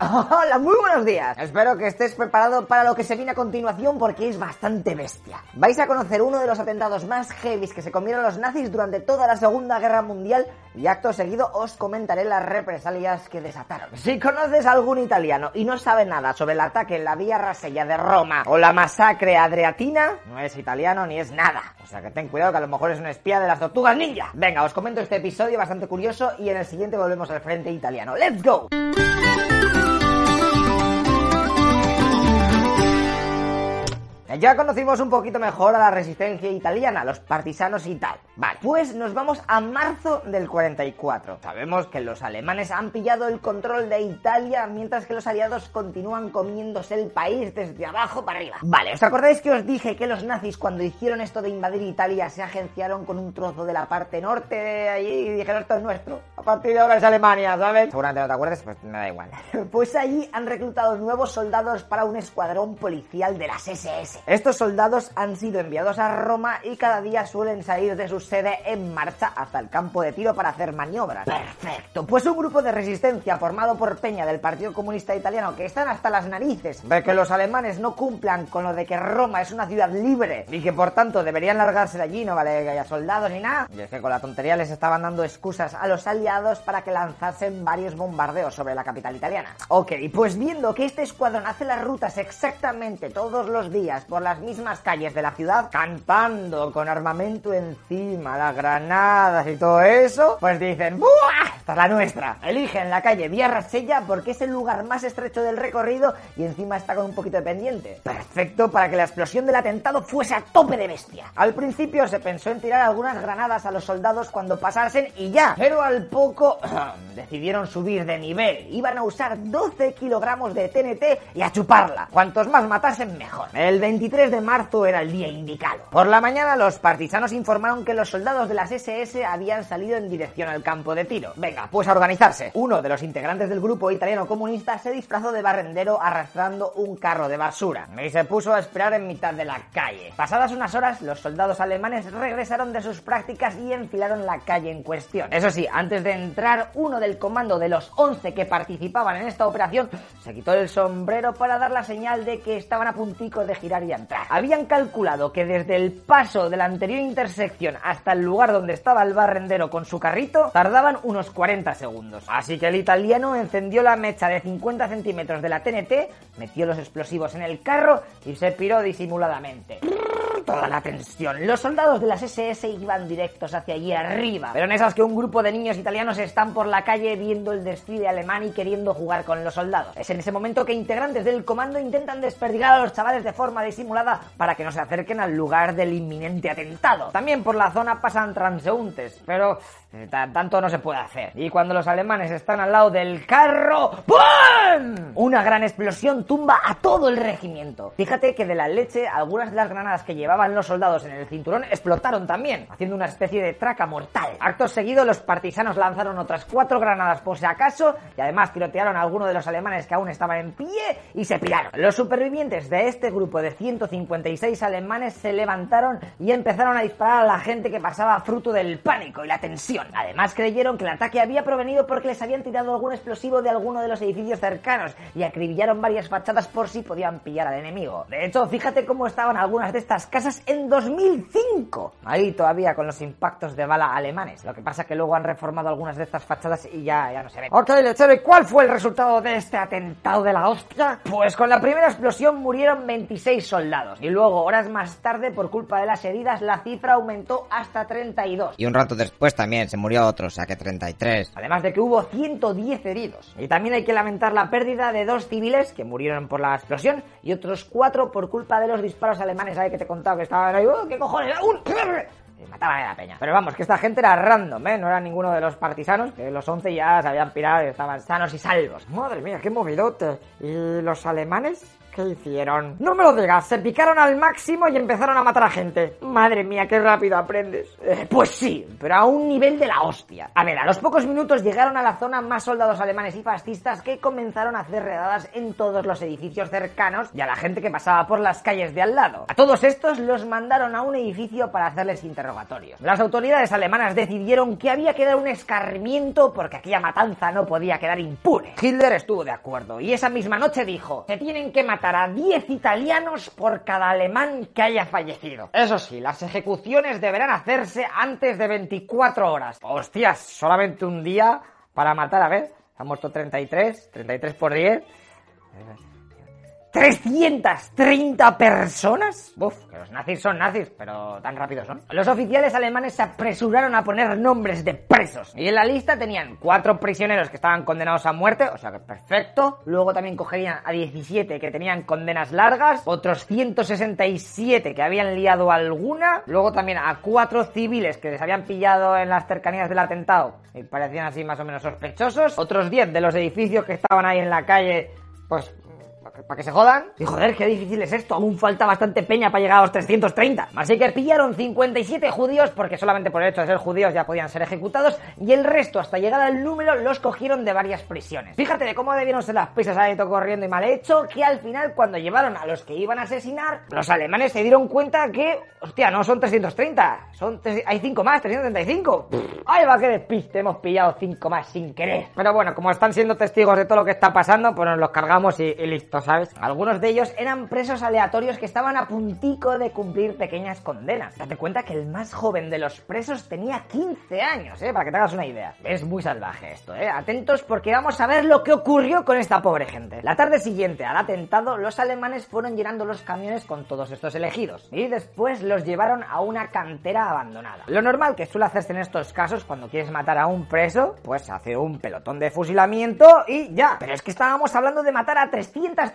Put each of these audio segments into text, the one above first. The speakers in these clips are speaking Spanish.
Hola, muy buenos días. Espero que estés preparado para lo que se viene a continuación porque es bastante bestia. Vais a conocer uno de los atentados más heavies que se comieron los nazis durante toda la Segunda Guerra Mundial y acto seguido os comentaré las represalias que desataron. Si conoces a algún italiano y no sabe nada sobre el ataque en la Vía Rasella de Roma o la masacre adriatina, no es italiano ni es nada. O sea que ten cuidado que a lo mejor es un espía de las tortugas ninja. Venga, os comento este episodio bastante curioso y en el siguiente volvemos al frente italiano. ¡Let's go! Ya conocimos un poquito mejor a la resistencia italiana, los partisanos y tal. Vale, pues nos vamos a marzo del 44. Sabemos que los alemanes han pillado el control de Italia mientras que los aliados continúan comiéndose el país desde abajo para arriba. Vale, ¿os acordáis que os dije que los nazis cuando hicieron esto de invadir Italia se agenciaron con un trozo de la parte norte de allí y dijeron esto es nuestro? A partir de ahora es Alemania, ¿sabes? Seguramente no te acuerdas, pues me da igual. pues allí han reclutado nuevos soldados para un escuadrón policial de las SS. Estos soldados han sido enviados a Roma y cada día suelen salir de su sede en marcha hasta el campo de tiro para hacer maniobras. Perfecto. Pues un grupo de resistencia formado por Peña del Partido Comunista Italiano que están hasta las narices de que los alemanes no cumplan con lo de que Roma es una ciudad libre y que por tanto deberían largarse de allí, no vale que haya soldados ni nada. Y es que con la tontería les estaban dando excusas a los aliados para que lanzasen varios bombardeos sobre la capital italiana. Ok, pues viendo que este escuadrón hace las rutas exactamente todos los días por las mismas calles de la ciudad, cantando con armamento encima, las granadas y todo eso, pues dicen, ¡buah! Esta es la nuestra. Eligen la calle Vía Rasella porque es el lugar más estrecho del recorrido y encima está con un poquito de pendiente. Perfecto para que la explosión del atentado fuese a tope de bestia. Al principio se pensó en tirar algunas granadas a los soldados cuando pasasen y ya, pero al poco decidieron subir de nivel. Iban a usar 12 kilogramos de TNT y a chuparla. Cuantos más matasen, mejor. El 23 de marzo era el día indicado. Por la mañana los partisanos informaron que los soldados de las SS habían salido en dirección al campo de tiro. Venga, pues a organizarse. Uno de los integrantes del grupo italiano comunista se disfrazó de barrendero arrastrando un carro de basura y se puso a esperar en mitad de la calle. Pasadas unas horas, los soldados alemanes regresaron de sus prácticas y enfilaron la calle en cuestión. Eso sí, antes de entrar, uno del comando de los 11 que participaban en esta operación se quitó el sombrero para dar la señal de que estaban a puntico de girar Habían calculado que desde el paso de la anterior intersección hasta el lugar donde estaba el barrendero con su carrito tardaban unos 40 segundos. Así que el italiano encendió la mecha de 50 centímetros de la TNT, metió los explosivos en el carro y se piró disimuladamente toda la tensión. Los soldados de las SS iban directos hacia allí arriba. Pero en esas que un grupo de niños italianos están por la calle viendo el desfile alemán y queriendo jugar con los soldados. Es en ese momento que integrantes del comando intentan desperdigar a los chavales de forma disimulada para que no se acerquen al lugar del inminente atentado. También por la zona pasan transeúntes, pero eh, tanto no se puede hacer. Y cuando los alemanes están al lado del carro, ¡pum! Una gran explosión tumba a todo el regimiento. Fíjate que de la leche algunas de las granadas que llevaban los soldados en el cinturón explotaron también, haciendo una especie de traca mortal. Acto seguido, los partisanos lanzaron otras cuatro granadas por si acaso y además tirotearon a alguno de los alemanes que aún estaban en pie y se piraron. Los supervivientes de este grupo de 156 alemanes se levantaron y empezaron a disparar a la gente que pasaba fruto del pánico y la tensión. Además creyeron que el ataque había provenido porque les habían tirado algún explosivo de alguno de los edificios cercanos y acribillaron varias fachadas por si podían pillar al enemigo. De hecho, fíjate cómo estaban algunas de estas casas en 2005. Ahí todavía con los impactos de bala alemanes. Lo que pasa que luego han reformado algunas de estas fachadas y ya, ya no se ven. Ok, lechero, ¿y cuál fue el resultado de este atentado de la hostia? Pues con la primera explosión murieron 26 soldados. Y luego, horas más tarde, por culpa de las heridas, la cifra aumentó hasta 32. Y un rato después también se murió otro, o sea que 33. Además de que hubo 110 heridos. Y también hay que lamentar la pérdida de dos civiles que murieron por la explosión y otros cuatro por culpa de los disparos alemanes. ¿Sabes que te he que estaban ahí? ¡Oh, ¿Qué cojones? ¡Un! Mataban a la peña. Pero vamos, que esta gente era random, ¿eh? No era ninguno de los partisanos, que los 11 ya se habían pirado y estaban sanos y salvos. Madre mía, qué movidote. ¿Y los alemanes? ¿Qué hicieron? No me lo digas, se picaron al máximo y empezaron a matar a gente. Madre mía, qué rápido aprendes. Eh, pues sí, pero a un nivel de la hostia. A ver, a los pocos minutos llegaron a la zona más soldados alemanes y fascistas que comenzaron a hacer redadas en todos los edificios cercanos y a la gente que pasaba por las calles de al lado. A todos estos los mandaron a un edificio para hacerles interrogatorios. Las autoridades alemanas decidieron que había que dar un escarmiento porque aquella matanza no podía quedar impune. Hitler estuvo de acuerdo y esa misma noche dijo, se tienen que matar a 10 italianos por cada alemán que haya fallecido. Eso sí, las ejecuciones deberán hacerse antes de 24 horas. Hostias, solamente un día para matar, a ver, ha muerto 33, 33 por 10. 330 personas. Uf, que los nazis son nazis, pero tan rápidos son. Los oficiales alemanes se apresuraron a poner nombres de presos. Y en la lista tenían cuatro prisioneros que estaban condenados a muerte, o sea que perfecto. Luego también cogerían a 17 que tenían condenas largas, otros 167 que habían liado alguna. Luego también a cuatro civiles que les habían pillado en las cercanías del atentado y parecían así más o menos sospechosos. Otros 10 de los edificios que estaban ahí en la calle, pues para que se jodan. Y joder, qué difícil es esto. Aún falta bastante peña para llegar a los 330. Así que pillaron 57 judíos, porque solamente por el hecho de ser judíos ya podían ser ejecutados, y el resto, hasta llegar al número, los cogieron de varias prisiones. Fíjate de cómo debieron ser las ahí todo corriendo y mal hecho, que al final, cuando llevaron a los que iban a asesinar, los alemanes se dieron cuenta que, hostia, no son 330, son hay 5 más, 335. Ay, va, que despiste, hemos pillado 5 más sin querer. Pero bueno, como están siendo testigos de todo lo que está pasando, pues nos los cargamos y, y listo, ¿sabes? Algunos de ellos eran presos aleatorios que estaban a puntico de cumplir pequeñas condenas. Date cuenta que el más joven de los presos tenía 15 años, ¿eh? Para que te hagas una idea. Es muy salvaje esto, ¿eh? Atentos porque vamos a ver lo que ocurrió con esta pobre gente. La tarde siguiente al atentado, los alemanes fueron llenando los camiones con todos estos elegidos y después los llevaron a una cantera abandonada. Lo normal que suele hacerse en estos casos cuando quieres matar a un preso, pues hacer un pelotón de fusilamiento y ya. Pero es que estábamos hablando de matar a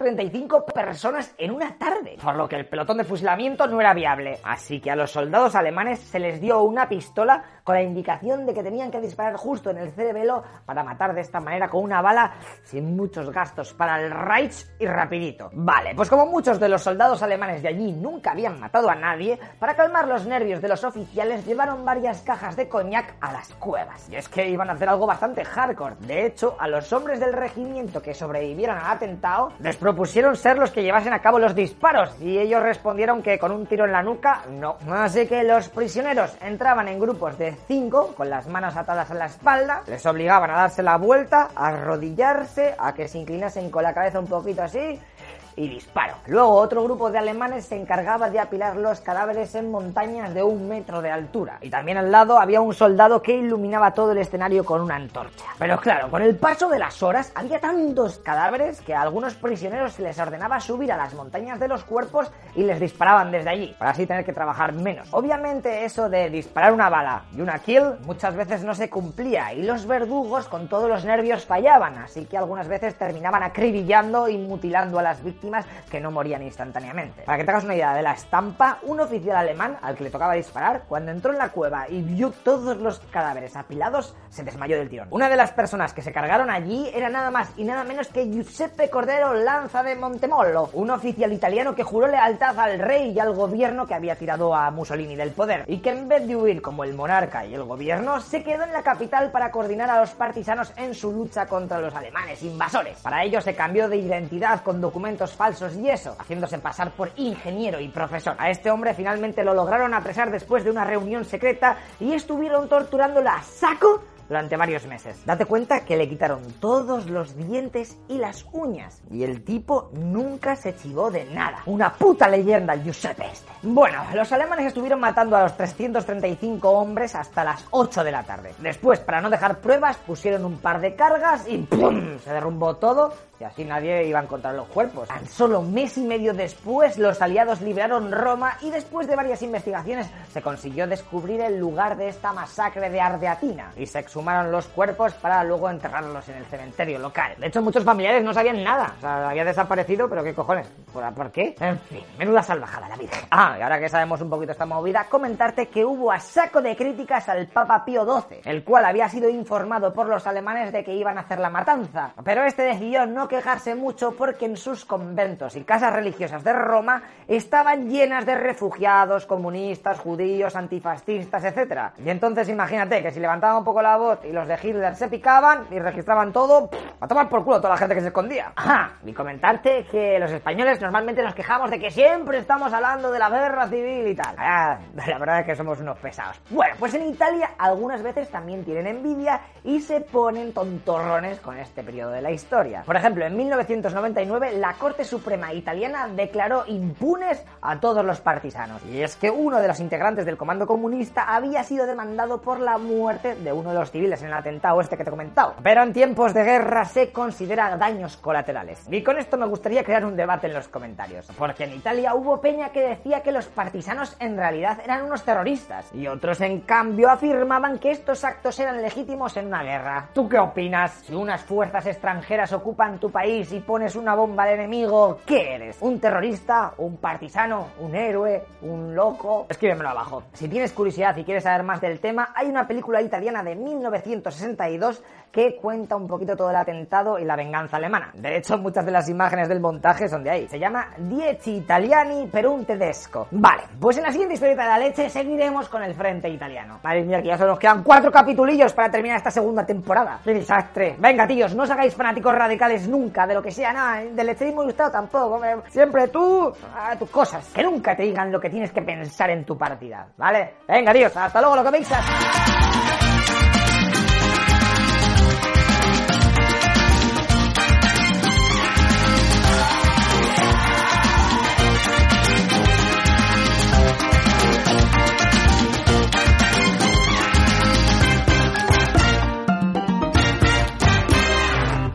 335 personas en una tarde, por lo que el pelotón de fusilamiento no era viable. Así que a los soldados alemanes se les dio una pistola con la indicación de que tenían que disparar justo en el cerebelo para matar de esta manera con una bala sin muchos gastos para el Reich y rapidito. Vale, pues como muchos de los soldados alemanes de allí nunca habían matado a nadie, para calmar los nervios de los oficiales llevaron varias cajas de coñac a las cuevas. Y es que iban a hacer algo bastante hardcore. De hecho, a los hombres del regimiento que sobrevivieron al atentado les propusieron ser los que llevasen a cabo los disparos y ellos respondieron que con un tiro en la nuca no. Así que los prisioneros entraban en grupos de cinco con las manos atadas a la espalda, les obligaban a darse la vuelta, a arrodillarse, a que se inclinasen con la cabeza un poquito así y disparo. Luego otro grupo de alemanes se encargaba de apilar los cadáveres en montañas de un metro de altura. Y también al lado había un soldado que iluminaba todo el escenario con una antorcha. Pero claro, con el paso de las horas había tantos cadáveres que a algunos prisioneros se les ordenaba subir a las montañas de los cuerpos y les disparaban desde allí, para así tener que trabajar menos. Obviamente eso de disparar una bala y una kill muchas veces no se cumplía y los verdugos con todos los nervios fallaban, así que algunas veces terminaban acribillando y mutilando a las víctimas que no morían instantáneamente. Para que te hagas una idea de la estampa, un oficial alemán al que le tocaba disparar, cuando entró en la cueva y vio todos los cadáveres apilados, se desmayó del tirón. Una de las personas que se cargaron allí era nada más y nada menos que Giuseppe Cordero Lanza de Montemollo, un oficial italiano que juró lealtad al rey y al gobierno que había tirado a Mussolini del poder, y que en vez de huir como el monarca y el gobierno, se quedó en la capital para coordinar a los partisanos en su lucha contra los alemanes invasores. Para ello se cambió de identidad con documentos falsos y eso, haciéndose pasar por ingeniero y profesor. A este hombre finalmente lo lograron apresar después de una reunión secreta y estuvieron torturándolo a saco durante varios meses. Date cuenta que le quitaron todos los dientes y las uñas. Y el tipo nunca se chivó de nada. Una puta leyenda el Giuseppe este. Bueno, los alemanes estuvieron matando a los 335 hombres hasta las 8 de la tarde. Después, para no dejar pruebas, pusieron un par de cargas y ¡pum! Se derrumbó todo y así nadie iba a encontrar los cuerpos. Tan solo mes y medio después, los aliados liberaron Roma y después de varias investigaciones se consiguió descubrir el lugar de esta masacre de Ardeatina y se exhumaron los cuerpos para luego enterrarlos en el cementerio local. De hecho, muchos familiares no sabían nada. O sea, había desaparecido, pero ¿qué cojones? ¿Por, ¿por qué? En fin, menuda salvajada la virgen. Ah, y ahora que sabemos un poquito esta movida, comentarte que hubo a saco de críticas al Papa Pío XII, el cual había sido informado por los alemanes de que iban a hacer la matanza. Pero este decidió no quejarse mucho porque en sus conventos y casas religiosas de Roma estaban llenas de refugiados, comunistas, judíos, antifascistas, etc. Y entonces imagínate que si levantaban un poco la voz y los de Hitler se picaban y registraban todo, a tomar por culo toda la gente que se escondía. Ajá, y comentarte que los españoles normalmente nos quejamos de que siempre estamos hablando de la guerra civil y tal. Ah, la verdad es que somos unos pesados. Bueno, pues en Italia algunas veces también tienen envidia y se ponen tontorrones con este periodo de la historia. Por ejemplo, en 1999 la Corte Suprema italiana declaró impunes a todos los partisanos. Y es que uno de los integrantes del comando comunista había sido demandado por la muerte de uno de los civiles en el atentado este que te he comentado. Pero en tiempos de guerra se considera daños colaterales. Y con esto me gustaría crear un debate en los comentarios. Porque en Italia hubo peña que decía que los partisanos en realidad eran unos terroristas. Y otros en cambio afirmaban que estos actos eran legítimos en una guerra. ¿Tú qué opinas? Si unas fuerzas extranjeras ocupan tu país y pones una bomba al enemigo, ¿qué eres? ¿Un terrorista? ¿Un partisano? ¿Un héroe? ¿Un loco? Escríbemelo abajo. Si tienes curiosidad y quieres saber más del tema, hay una película italiana de 1962 que cuenta un poquito todo el atentado y la venganza alemana. De hecho, muchas de las imágenes del montaje son de ahí. Se llama Dieci Italiani per un tedesco. Vale, pues en la siguiente historieta de la leche seguiremos con el frente italiano. Madre mía, que ya solo nos quedan cuatro capitulillos para terminar esta segunda temporada. ¡Qué desastre! Venga, tíos, no os hagáis fanáticos radicales nunca de lo que sea, nada, del lecherismo ilustrado tampoco. Siempre tú, a tus cosas. Que nunca te digan lo que tienes que pensar en tu partida, ¿vale? Venga, tíos, hasta luego, lo que veis.